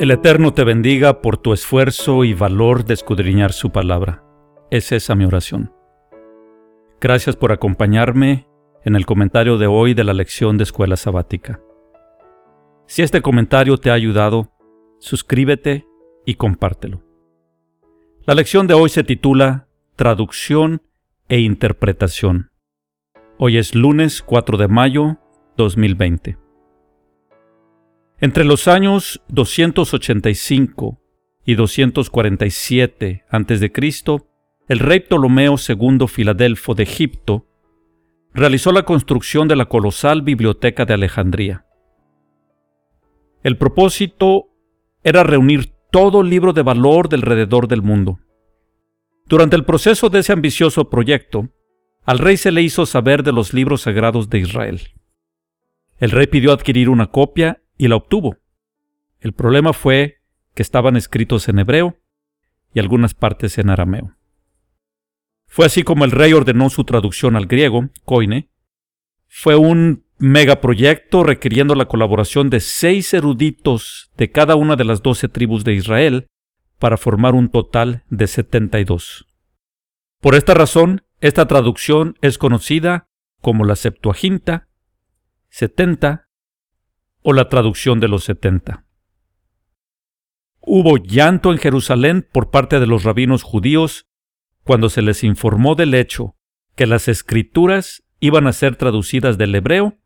El Eterno te bendiga por tu esfuerzo y valor de escudriñar su palabra. Es esa mi oración. Gracias por acompañarme en el comentario de hoy de la lección de escuela sabática. Si este comentario te ha ayudado, suscríbete y compártelo. La lección de hoy se titula Traducción e Interpretación. Hoy es lunes 4 de mayo 2020. Entre los años 285 y 247 a.C., el rey Ptolomeo II Filadelfo de Egipto realizó la construcción de la colosal biblioteca de Alejandría. El propósito era reunir todo libro de valor del alrededor del mundo. Durante el proceso de ese ambicioso proyecto, al rey se le hizo saber de los libros sagrados de Israel. El rey pidió adquirir una copia y la obtuvo. El problema fue que estaban escritos en hebreo y algunas partes en arameo. Fue así como el rey ordenó su traducción al griego, koine. Fue un megaproyecto requiriendo la colaboración de seis eruditos de cada una de las doce tribus de Israel para formar un total de 72. Por esta razón, esta traducción es conocida como la Septuaginta, 70 o la traducción de los 70. Hubo llanto en Jerusalén por parte de los rabinos judíos cuando se les informó del hecho que las escrituras iban a ser traducidas del hebreo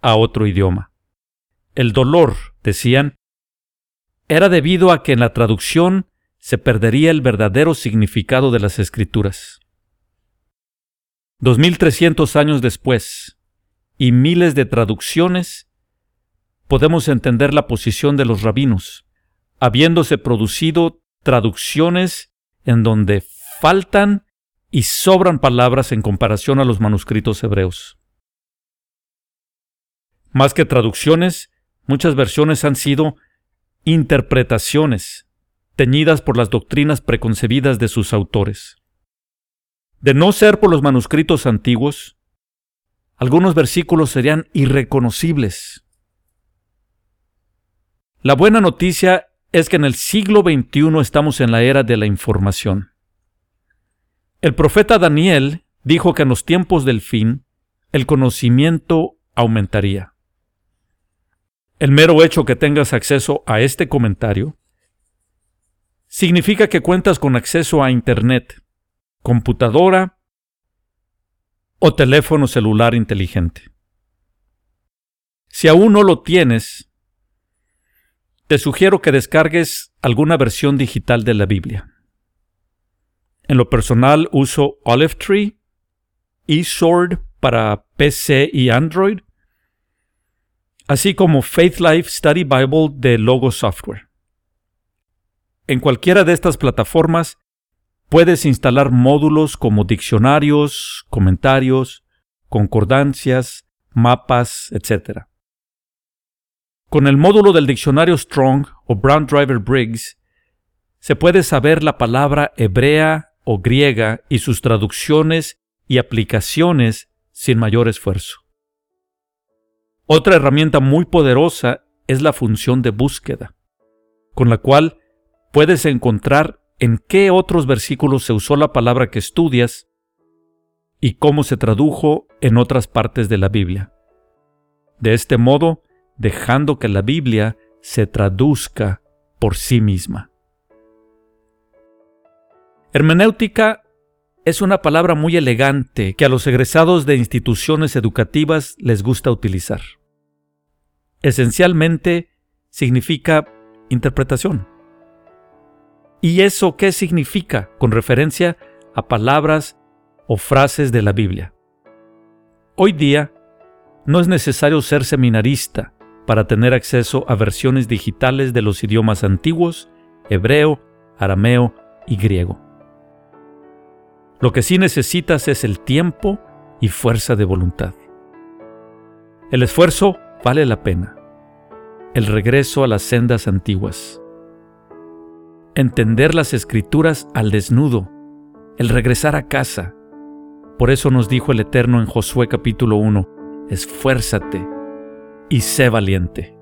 a otro idioma. El dolor, decían, era debido a que en la traducción se perdería el verdadero significado de las escrituras. Dos mil trescientos años después, y miles de traducciones podemos entender la posición de los rabinos, habiéndose producido traducciones en donde faltan y sobran palabras en comparación a los manuscritos hebreos. Más que traducciones, muchas versiones han sido interpretaciones, teñidas por las doctrinas preconcebidas de sus autores. De no ser por los manuscritos antiguos, algunos versículos serían irreconocibles la buena noticia es que en el siglo XXI estamos en la era de la información. El profeta Daniel dijo que en los tiempos del fin el conocimiento aumentaría. El mero hecho que tengas acceso a este comentario significa que cuentas con acceso a Internet, computadora o teléfono celular inteligente. Si aún no lo tienes, te sugiero que descargues alguna versión digital de la Biblia. En lo personal uso Olive Tree, eSword para PC y Android, así como Faith Life Study Bible de Logo Software. En cualquiera de estas plataformas puedes instalar módulos como diccionarios, comentarios, concordancias, mapas, etc. Con el módulo del diccionario Strong o Brown Driver Briggs, se puede saber la palabra hebrea o griega y sus traducciones y aplicaciones sin mayor esfuerzo. Otra herramienta muy poderosa es la función de búsqueda, con la cual puedes encontrar en qué otros versículos se usó la palabra que estudias y cómo se tradujo en otras partes de la Biblia. De este modo, dejando que la Biblia se traduzca por sí misma. Hermenéutica es una palabra muy elegante que a los egresados de instituciones educativas les gusta utilizar. Esencialmente significa interpretación. ¿Y eso qué significa con referencia a palabras o frases de la Biblia? Hoy día no es necesario ser seminarista para tener acceso a versiones digitales de los idiomas antiguos, hebreo, arameo y griego. Lo que sí necesitas es el tiempo y fuerza de voluntad. El esfuerzo vale la pena. El regreso a las sendas antiguas. Entender las escrituras al desnudo. El regresar a casa. Por eso nos dijo el Eterno en Josué capítulo 1, esfuérzate y sé valiente.